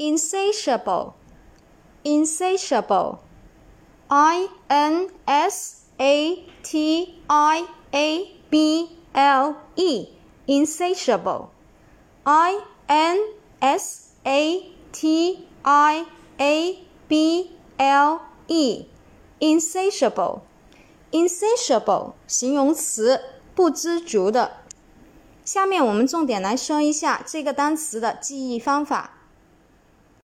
insatiable insatiable i n s a t i a b l e insatiable i n s a t i a b l e insatiable insatiable 形容词，不知足的。下面我们重点来说一下这个单词的记忆方法。